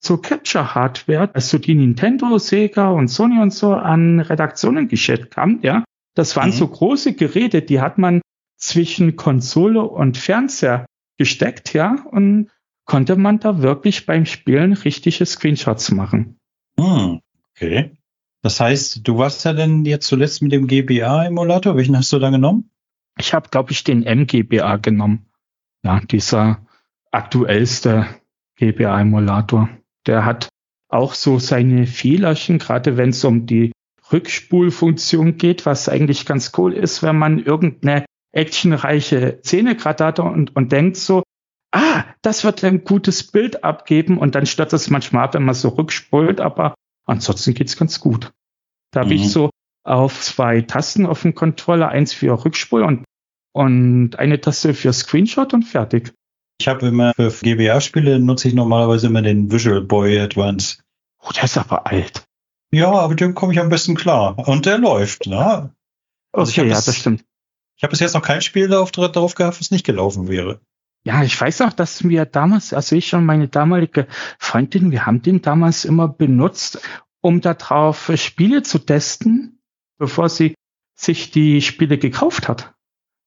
so Capture-Hardware, also die Nintendo, Sega und Sony und so an Redaktionen geschickt haben, ja. Das waren mhm. so große Geräte, die hat man zwischen Konsole und Fernseher gesteckt, ja, und konnte man da wirklich beim Spielen richtige Screenshots machen. Hm, okay. Das heißt, du warst ja denn jetzt zuletzt mit dem GBA-Emulator. Welchen hast du da genommen? Ich habe, glaube ich, den MGBA genommen. Ja, dieser aktuellste GBA-Emulator. Der hat auch so seine Fehlerchen, gerade wenn es um die Rückspulfunktion geht, was eigentlich ganz cool ist, wenn man irgendeine actionreiche Szene gerade hat und, und denkt so, ah, das wird ein gutes Bild abgeben und dann stört es manchmal ab, wenn man so rückspult, aber ansonsten geht's ganz gut. Da mhm. habe ich so auf zwei Tasten auf dem Controller, eins für Rückspul und, und eine Taste für Screenshot und fertig. Ich habe immer für GBA-Spiele nutze ich normalerweise immer den Visual Boy Advance. Oh, der ist aber alt. Ja, aber dem komme ich am besten klar. Und der läuft, ne? Also okay, ja, das, das stimmt. Ich habe bis jetzt noch kein Spiel darauf, darauf gehabt, was nicht gelaufen wäre. Ja, ich weiß auch, dass wir damals, also ich und meine damalige Freundin, wir haben den damals immer benutzt, um darauf Spiele zu testen, bevor sie sich die Spiele gekauft hat.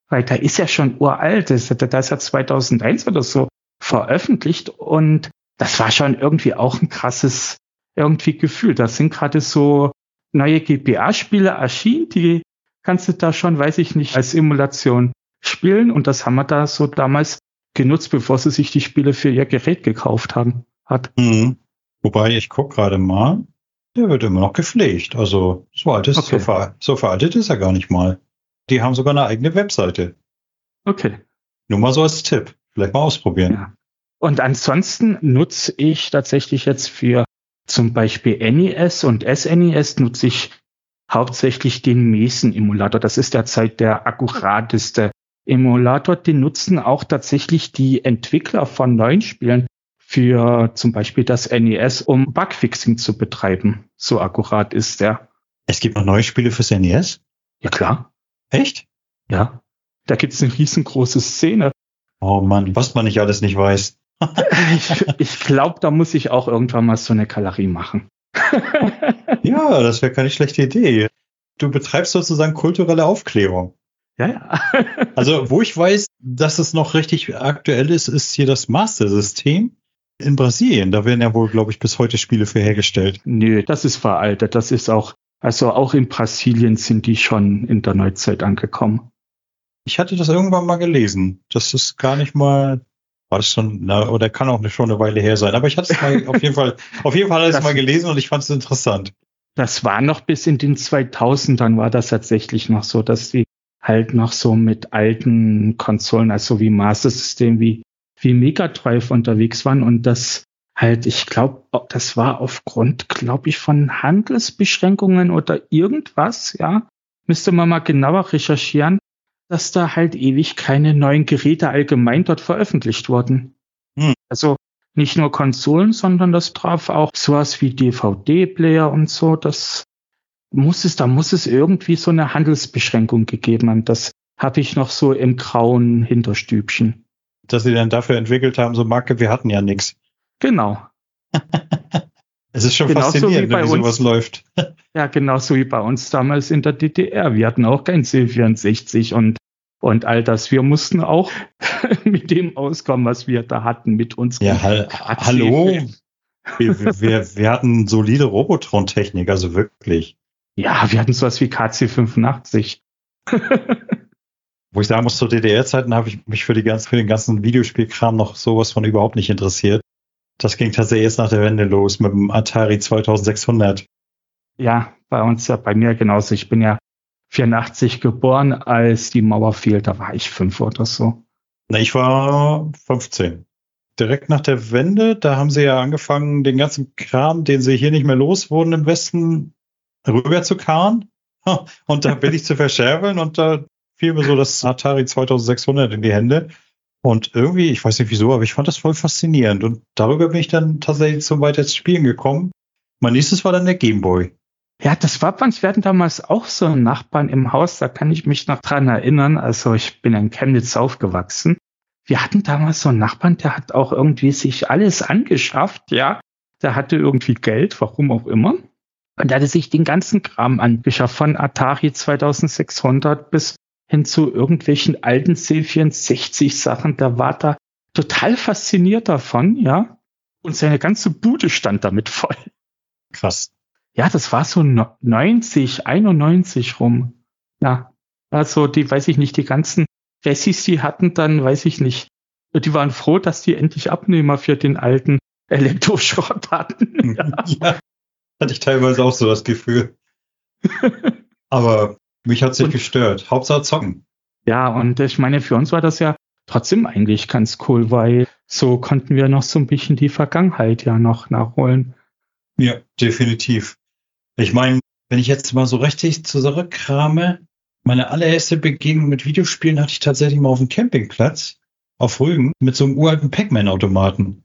Weil da ist ja schon uralt, das, das ist ja 2001 oder so veröffentlicht und das war schon irgendwie auch ein krasses irgendwie Gefühl. Da sind gerade so neue GBA-Spiele erschienen, die kannst du da schon, weiß ich nicht, als Emulation spielen und das haben wir da so damals genutzt, bevor sie sich die Spiele für ihr Gerät gekauft haben. Hat. Mhm. Wobei ich guck gerade mal, der wird immer noch gepflegt. Also so alt ist, okay. so, ver so veraltet ist er gar nicht mal. Die haben sogar eine eigene Webseite. Okay. Nur mal so als Tipp. Vielleicht mal ausprobieren. Ja. Und ansonsten nutze ich tatsächlich jetzt für zum Beispiel NES und SNES nutze ich hauptsächlich den Mason-Emulator. Das ist derzeit der akkurateste Emulator. Den nutzen auch tatsächlich die Entwickler von neuen Spielen für zum Beispiel das NES, um Bugfixing zu betreiben. So akkurat ist der. Es gibt noch neue Spiele fürs NES? Ja, klar. Echt? Ja. Da gibt es eine riesengroße Szene. Oh Mann, was man nicht alles nicht weiß. ich ich glaube, da muss ich auch irgendwann mal so eine Galerie machen. ja, das wäre keine schlechte Idee. Du betreibst sozusagen kulturelle Aufklärung. Ja, ja. also, wo ich weiß, dass es noch richtig aktuell ist, ist hier das Master-System in Brasilien. Da werden ja wohl, glaube ich, bis heute Spiele für hergestellt. Nö, das ist veraltet. Das ist auch, also auch in Brasilien sind die schon in der Neuzeit angekommen. Ich hatte das irgendwann mal gelesen. Das ist gar nicht mal, war das schon, na, oder kann auch schon eine Weile her sein. Aber ich hatte es mal auf jeden Fall, auf jeden Fall hatte es mal gelesen und ich fand es interessant. Das war noch bis in den 2000ern war das tatsächlich noch so, dass die halt noch so mit alten Konsolen, also wie Master System, wie, wie Mega Drive unterwegs waren und das halt, ich glaube, das war aufgrund, glaube ich, von Handelsbeschränkungen oder irgendwas, ja, müsste man mal genauer recherchieren, dass da halt ewig keine neuen Geräte allgemein dort veröffentlicht wurden. Hm. Also nicht nur Konsolen, sondern das traf auch sowas wie DVD-Player und so. Das muss es, da muss es irgendwie so eine Handelsbeschränkung gegeben haben. Das habe ich noch so im grauen Hinterstübchen. Dass sie dann dafür entwickelt haben, so Marke, wir hatten ja nichts. Genau. es ist schon genauso faszinierend, wie, wie sowas läuft. ja, genauso wie bei uns damals in der DDR. Wir hatten auch kein C64 und und all das. Wir mussten auch mit dem auskommen, was wir da hatten, mit uns. Ja, ha hallo. Wir, wir, wir hatten solide Robotron-Technik, also wirklich. Ja, wir hatten sowas wie KC85. Wo ich sagen muss, zu DDR-Zeiten habe ich mich für, die ganzen, für den ganzen Videospielkram noch sowas von überhaupt nicht interessiert. Das ging tatsächlich erst nach der Wende los mit dem Atari 2600. Ja, bei uns ja, bei mir genauso. Ich bin ja 84 geboren, als die Mauer fiel. Da war ich fünf oder so. Na, ich war 15. Direkt nach der Wende, da haben sie ja angefangen, den ganzen Kram, den sie hier nicht mehr los wurden im Westen, rüber zu karren. Und da bin ich zu verscherbeln und da fiel mir so das Atari 2600 in die Hände. Und irgendwie, ich weiß nicht wieso, aber ich fand das voll faszinierend. Und darüber bin ich dann tatsächlich zum weiter Spielen gekommen. Mein nächstes war dann der Gameboy. Ja, das war uns. Wir hatten damals auch so einen Nachbarn im Haus, da kann ich mich noch dran erinnern. Also ich bin in Chemnitz aufgewachsen. Wir hatten damals so einen Nachbarn, der hat auch irgendwie sich alles angeschafft, ja. Der hatte irgendwie Geld, warum auch immer. Und er hatte sich den ganzen Kram angeschafft, von Atari 2600 bis hin zu irgendwelchen alten C64-Sachen. Der war da total fasziniert davon, ja. Und seine ganze Bude stand damit voll. Krass. Ja, das war so 90, 91 rum. Ja. Also die, weiß ich nicht, die ganzen Ressis, die hatten dann, weiß ich nicht, die waren froh, dass die endlich Abnehmer für den alten Elektroschrott hatten. ja. ja, hatte ich teilweise auch so das Gefühl. Aber mich hat sich gestört. Hauptsache zocken. Ja, und ich meine, für uns war das ja trotzdem eigentlich ganz cool, weil so konnten wir noch so ein bisschen die Vergangenheit ja noch nachholen. Ja, definitiv. Ich meine, wenn ich jetzt mal so richtig zurückkrame, meine allererste Begegnung mit Videospielen hatte ich tatsächlich mal auf dem Campingplatz auf Rügen mit so einem uralten Pac-Man-Automaten.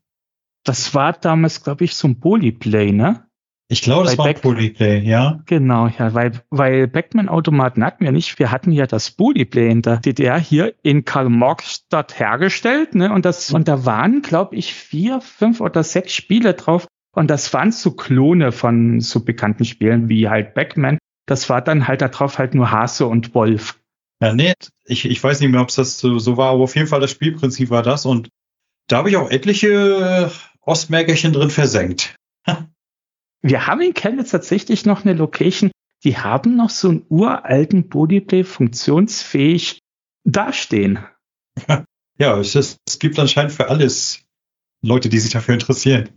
Das war damals, glaube ich, so ein Polyplay, ne? Ich glaube, das Bei war Back Polyplay, ja. Genau, ja, weil, weil Backman-Automaten hatten wir nicht. Wir hatten ja das Polyplay in der DDR hier in Karl-Marx-Stadt hergestellt, ne? Und das, und da waren, glaube ich, vier, fünf oder sechs Spiele drauf. Und das waren so Klone von so bekannten Spielen wie halt Backman. Das war dann halt darauf halt nur Hase und Wolf. Ja, nee, ich, ich weiß nicht mehr, ob es das so, so war, aber auf jeden Fall das Spielprinzip war das. Und da habe ich auch etliche Ostmärkerchen drin versenkt. Wir haben in Chemnitz tatsächlich noch eine Location, die haben noch so einen uralten Bodyplay funktionsfähig dastehen. Ja, es, ist, es gibt anscheinend für alles Leute, die sich dafür interessieren.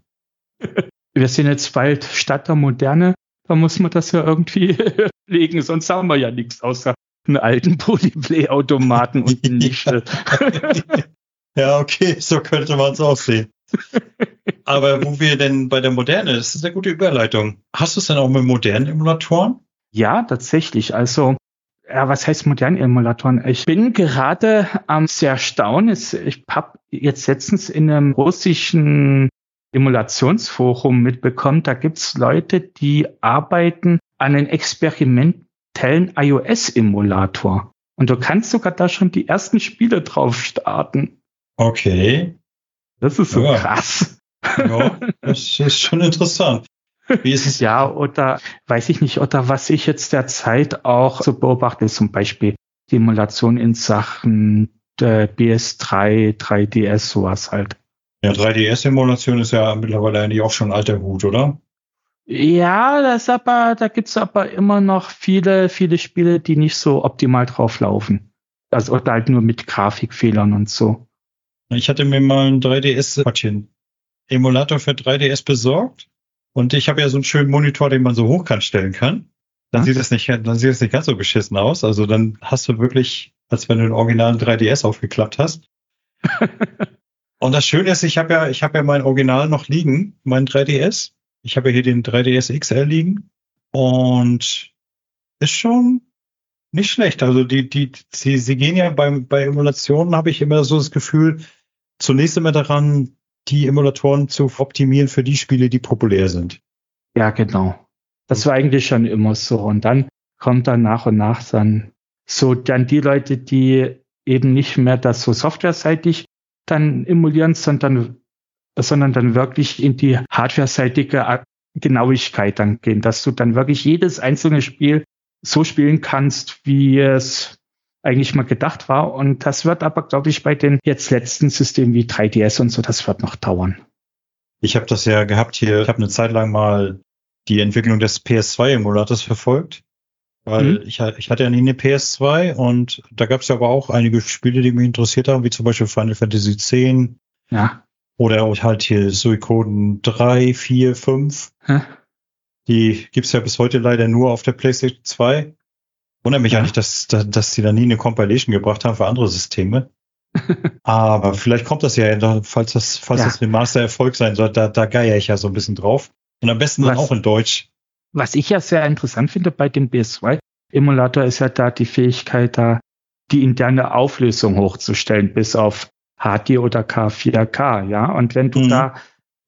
Wir sind jetzt bald Stadt der Moderne, da muss man das ja irgendwie legen, sonst haben wir ja nichts außer einen alten Bodyplay-Automaten und eine Nische. ja, okay, so könnte man es auch sehen. Aber wo wir denn bei der Moderne, das ist eine gute Überleitung. Hast du es denn auch mit modernen Emulatoren? Ja, tatsächlich. Also, ja, was heißt modernen Emulatoren? Ich bin gerade am ähm, sehr erstaunt. Ich habe jetzt letztens in einem russischen Emulationsforum mitbekommen, da gibt's Leute, die arbeiten an einem experimentellen iOS-Emulator. Und du kannst sogar da schon die ersten Spiele drauf starten. Okay. Das ist so ja. krass. Ja, das ist schon interessant. Wie ist es? Ja, oder weiß ich nicht, oder was ich jetzt derzeit auch so beobachte, zum Beispiel die Emulation in Sachen der BS3, 3DS, sowas halt. Ja, 3DS-Emulation ist ja mittlerweile eigentlich auch schon alter Hut, oder? Ja, das aber, da gibt's aber immer noch viele, viele Spiele, die nicht so optimal drauf laufen. Also oder halt nur mit Grafikfehlern und so. Ich hatte mir mal ein 3DS Emulator für 3DS besorgt und ich habe ja so einen schönen Monitor, den man so hochkant stellen kann. Dann sieht es nicht, dann sieht es nicht ganz so beschissen aus. Also dann hast du wirklich, als wenn du den originalen 3DS aufgeklappt hast. und das Schöne ist, ich habe ja, ich habe ja mein Original noch liegen, mein 3DS. Ich habe ja hier den 3DS XL liegen und ist schon nicht schlecht. Also die, die, sie, sie gehen ja beim, bei Emulationen habe ich immer so das Gefühl, zunächst immer daran, die Emulatoren zu optimieren für die Spiele, die populär sind. Ja, genau. Das war eigentlich schon immer so. Und dann kommt dann nach und nach dann so dann die Leute, die eben nicht mehr das so softwareseitig dann emulieren, sondern, sondern dann wirklich in die hardwareseitige Genauigkeit dann gehen, dass du dann wirklich jedes einzelne Spiel so spielen kannst, wie es eigentlich mal gedacht war. Und das wird aber, glaube ich, bei den jetzt letzten Systemen wie 3DS und so, das wird noch dauern. Ich habe das ja gehabt hier, ich habe eine Zeit lang mal die Entwicklung des PS2-Emulators verfolgt. Weil mhm. ich, ich hatte ja nie eine PS2 und da gab es ja aber auch einige Spiele, die mich interessiert haben, wie zum Beispiel Final Fantasy X. Ja. Oder halt hier Suikoden 3, 4, 5. Hä? Die gibt's ja bis heute leider nur auf der PlayStation 2. Wundert mich ja. eigentlich, dass, dass, dass sie da nie eine Compilation gebracht haben für andere Systeme. Aber vielleicht kommt das ja, falls das, falls ja. das ein Master-Erfolg sein soll, da, da geier ich ja so ein bisschen drauf. Und am besten was, dann auch in Deutsch. Was ich ja sehr interessant finde bei dem BS2-Emulator ist ja da die Fähigkeit, da die interne Auflösung hochzustellen bis auf HD oder K4K, ja. Und wenn du mhm. da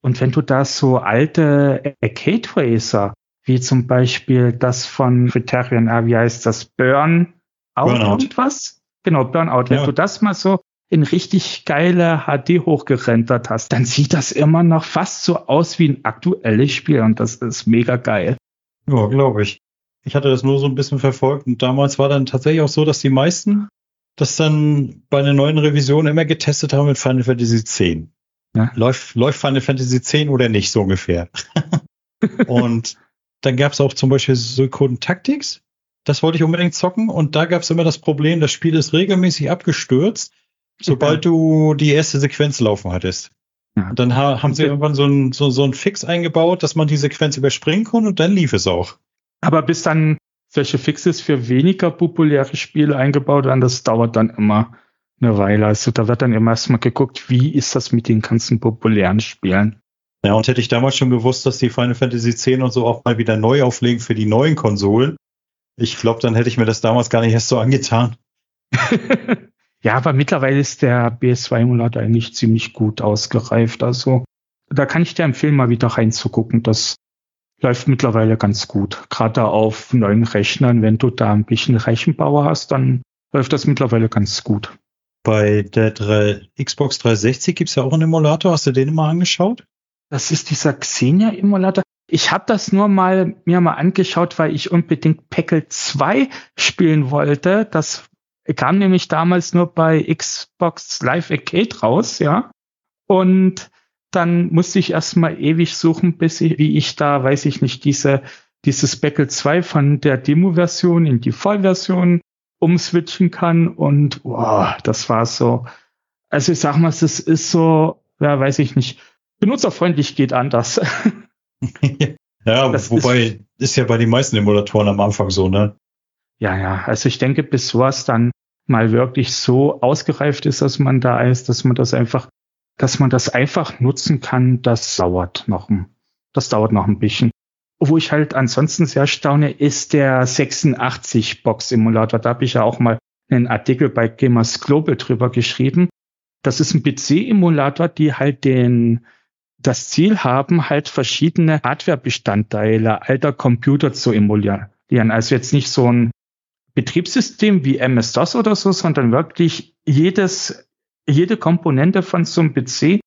und wenn du da so alte Arcade Racer, wie zum Beispiel das von Criterion, ah, wie heißt das, Burn Out Burnout. irgendwas? Genau, Burnout. Wenn ja. du das mal so in richtig geile HD hochgerendert hast, dann sieht das immer noch fast so aus wie ein aktuelles Spiel und das ist mega geil. Ja, glaube ich. Ich hatte das nur so ein bisschen verfolgt und damals war dann tatsächlich auch so, dass die meisten das dann bei einer neuen Revision immer getestet haben mit Final Fantasy X. Ja. Läuft, läuft Final Fantasy X oder nicht, so ungefähr. und dann gab es auch zum Beispiel Suikoden Tactics. Das wollte ich unbedingt zocken und da gab es immer das Problem, das Spiel ist regelmäßig abgestürzt, sobald ja. du die erste Sequenz laufen hattest. Ja. Und dann ha haben sie irgendwann so ein, so, so Fix eingebaut, dass man die Sequenz überspringen kann und dann lief es auch. Aber bis dann solche Fixes für weniger populäre Spiele eingebaut werden, das dauert dann immer eine Weile. Also da wird dann immer erstmal geguckt, wie ist das mit den ganzen populären Spielen. Ja, und hätte ich damals schon gewusst, dass die Final Fantasy X und so auch mal wieder neu auflegen für die neuen Konsolen, ich glaube, dann hätte ich mir das damals gar nicht erst so angetan. ja, aber mittlerweile ist der BS2-Emulator eigentlich ziemlich gut ausgereift. Also da kann ich dir empfehlen, mal wieder reinzugucken. Das läuft mittlerweile ganz gut. Gerade auf neuen Rechnern, wenn du da ein bisschen Rechenbauer hast, dann läuft das mittlerweile ganz gut. Bei der 3, Xbox 360 gibt's ja auch einen Emulator. Hast du den mal angeschaut? Das ist dieser Xenia-Emulator. Ich habe das nur mal mir mal angeschaut, weil ich unbedingt Peckel 2 spielen wollte. Das kam nämlich damals nur bei Xbox Live Arcade raus, ja. Und dann musste ich erstmal ewig suchen, bis ich, wie ich da, weiß ich nicht, diese, dieses Speckle 2 von der Demo-Version in die Vollversion umswitchen kann. Und wow, das war so. Also ich sag mal, es ist so, ja, weiß ich nicht, benutzerfreundlich geht anders. ja, das wobei ist, ist ja bei den meisten Emulatoren am Anfang so, ne? Ja, ja. Also ich denke, bis sowas dann mal wirklich so ausgereift ist, dass man da ist, dass man das einfach dass man das einfach nutzen kann, das dauert noch ein, das dauert noch ein bisschen. Wo ich halt ansonsten sehr staune, ist der 86 Box Simulator. Da habe ich ja auch mal einen Artikel bei Gamers Global drüber geschrieben. Das ist ein PC-Emulator, die halt den, das Ziel haben, halt verschiedene Hardware-Bestandteile alter Computer zu emulieren. Also jetzt nicht so ein Betriebssystem wie MS-DOS oder so, sondern wirklich jedes jede Komponente von so einem PC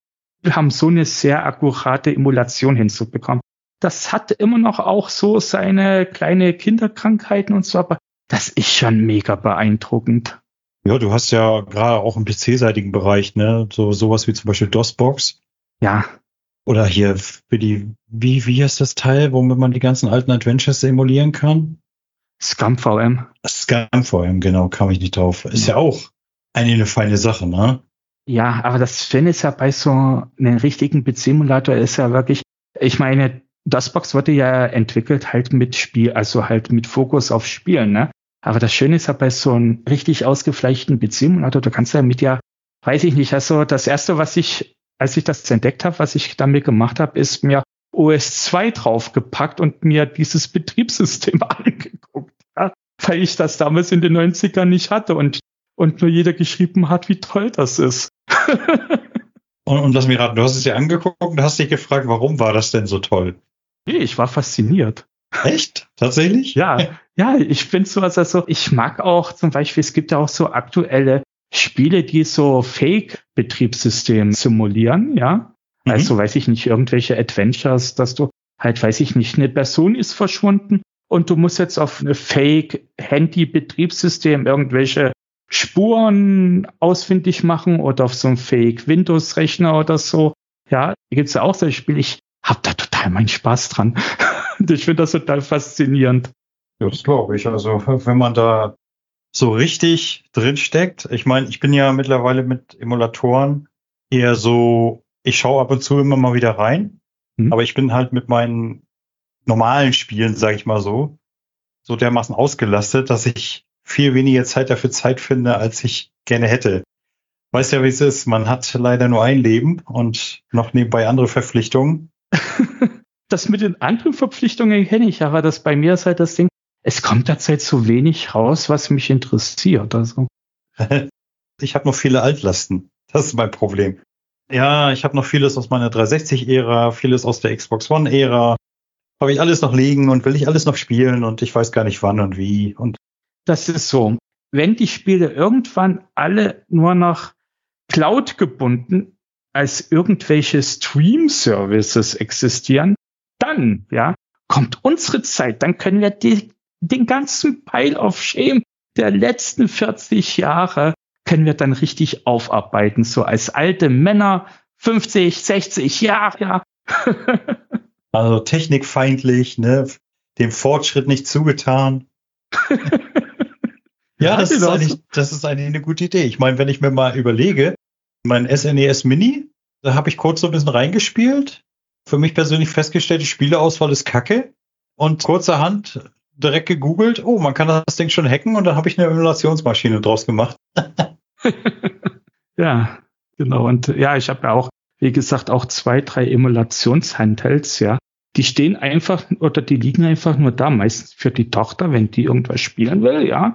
haben so eine sehr akkurate Emulation hinzubekommen. Das hat immer noch auch so seine kleine Kinderkrankheiten und so, aber das ist schon mega beeindruckend. Ja, du hast ja gerade auch im PC-seitigen Bereich, ne, so sowas wie zum Beispiel DOSBox. Ja. Oder hier für die, wie, wie heißt das Teil, womit man die ganzen alten Adventures emulieren kann? ScumVM. ScumVM, genau, kam ich nicht drauf. Ist ja auch eine feine Sache, ne? Ja, aber das Schöne ist ja bei so einem richtigen PC-Emulator ist ja wirklich, ich meine, das Box wurde ja entwickelt halt mit Spiel, also halt mit Fokus auf Spielen, ne? Aber das Schöne ist ja bei so einem richtig ausgefleischten PC-Emulator, da kannst du ja mit ja, weiß ich nicht, also das erste, was ich, als ich das entdeckt habe, was ich damit gemacht habe, ist mir OS 2 draufgepackt und mir dieses Betriebssystem angeguckt, ja? weil ich das damals in den 90ern nicht hatte und und nur jeder geschrieben hat, wie toll das ist. und, und lass mich raten, du hast es dir angeguckt und hast dich gefragt, warum war das denn so toll? Nee, ich war fasziniert. Echt? Tatsächlich? Ja, ja, ich finde sowas, also ich mag auch zum Beispiel, es gibt ja auch so aktuelle Spiele, die so Fake-Betriebssystem simulieren, ja. Mhm. Also weiß ich nicht, irgendwelche Adventures, dass du halt, weiß ich nicht, eine Person ist verschwunden und du musst jetzt auf eine Fake-Handy-Betriebssystem irgendwelche Spuren ausfindig machen oder auf so einem Fake-Windows-Rechner oder so. Ja, gibt es ja auch solche Spiele. Ich habe da total meinen Spaß dran. ich finde das total faszinierend. Ja, das glaube ich. Also wenn man da so richtig drin steckt, ich meine, ich bin ja mittlerweile mit Emulatoren eher so, ich schaue ab und zu immer mal wieder rein, mhm. aber ich bin halt mit meinen normalen Spielen, sage ich mal so, so dermaßen ausgelastet, dass ich viel weniger Zeit dafür Zeit finde, als ich gerne hätte. Weißt ja, wie es ist. Man hat leider nur ein Leben und noch nebenbei andere Verpflichtungen. das mit den anderen Verpflichtungen kenne ich, aber das bei mir ist halt das Ding, es kommt derzeit so wenig raus, was mich interessiert. Also ich habe noch viele Altlasten. Das ist mein Problem. Ja, ich habe noch vieles aus meiner 360-Ära, vieles aus der Xbox One-Ära. Habe ich alles noch liegen und will ich alles noch spielen und ich weiß gar nicht wann und wie. Und das ist so. Wenn die Spiele irgendwann alle nur noch Cloud gebunden als irgendwelche Stream-Services existieren, dann, ja, kommt unsere Zeit, dann können wir die, den ganzen Pile of Shame der letzten 40 Jahre können wir dann richtig aufarbeiten, so als alte Männer, 50, 60 Jahre, ja. also technikfeindlich, ne, dem Fortschritt nicht zugetan. ja, das ist, eigentlich, das ist eigentlich eine gute Idee. Ich meine, wenn ich mir mal überlege, mein SNES e Mini, da habe ich kurz so ein bisschen reingespielt. Für mich persönlich festgestellt, die Spieleauswahl ist kacke. Und kurzerhand direkt gegoogelt, oh, man kann das Ding schon hacken und dann habe ich eine Emulationsmaschine draus gemacht. ja, genau. Und ja, ich habe ja auch, wie gesagt, auch zwei, drei Emulationshandhelds, ja. Die stehen einfach oder die liegen einfach nur da, meistens für die Tochter, wenn die irgendwas spielen will, ja.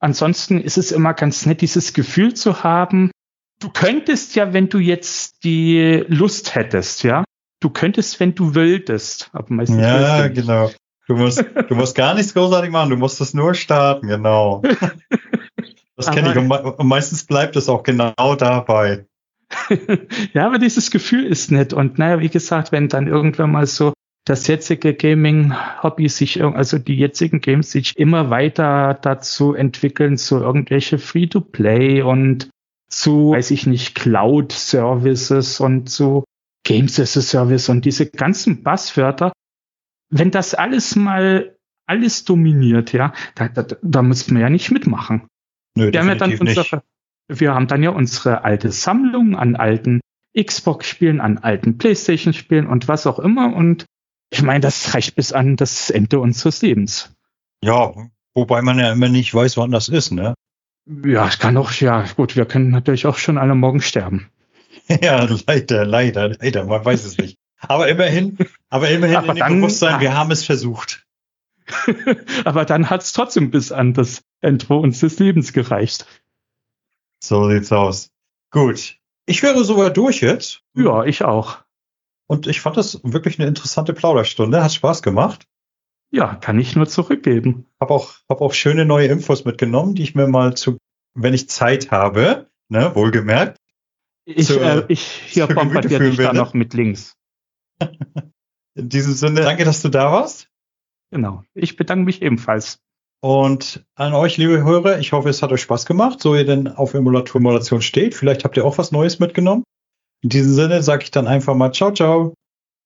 Ansonsten ist es immer ganz nett, dieses Gefühl zu haben. Du könntest ja, wenn du jetzt die Lust hättest, ja, du könntest, wenn du willtest, aber meistens ja, genau. Du musst, du musst gar nichts großartig machen, du musst es nur starten, genau. Das kenne ich und, und meistens bleibt es auch genau dabei. ja, aber dieses Gefühl ist nett. Und naja, wie gesagt, wenn dann irgendwann mal so das jetzige Gaming-Hobby sich, also die jetzigen Games sich immer weiter dazu entwickeln, zu irgendwelche Free-to-Play und zu, weiß ich nicht, Cloud-Services und zu Games as a Service und diese ganzen Buzzwörter, wenn das alles mal alles dominiert, ja, da, da, da muss man ja nicht mitmachen. Nö, wir haben ja dann unsere, wir haben dann ja unsere alte Sammlung an alten Xbox-Spielen, an alten PlayStation-Spielen und was auch immer. Und ich meine, das reicht bis an das Ende unseres Lebens. Ja, wobei man ja immer nicht weiß, wann das ist, ne? Ja, es kann auch, ja, gut, wir können natürlich auch schon alle morgen sterben. ja, leider, leider, leider, man weiß es nicht. Aber immerhin, aber immerhin aber in dem Bewusstsein, wir haben es versucht. aber dann hat es trotzdem bis an das Ende unseres Lebens gereicht. So sieht's aus. Gut. Ich wäre sogar durch jetzt. Ja, ich auch. Und ich fand das wirklich eine interessante Plauderstunde. Hat Spaß gemacht. Ja, kann ich nur zurückgeben. Hab auch, hab auch schöne neue Infos mitgenommen, die ich mir mal zu, wenn ich Zeit habe, ne, wohlgemerkt. Ich, zu, äh, ich hier bombardiere dich da noch mit Links. In diesem Sinne, danke, dass du da warst. Genau. Ich bedanke mich ebenfalls. Und an euch, liebe Hörer, ich hoffe, es hat euch Spaß gemacht, so ihr denn auf Emulator Emulation steht. Vielleicht habt ihr auch was Neues mitgenommen. In diesem Sinne sage ich dann einfach mal ciao, ciao.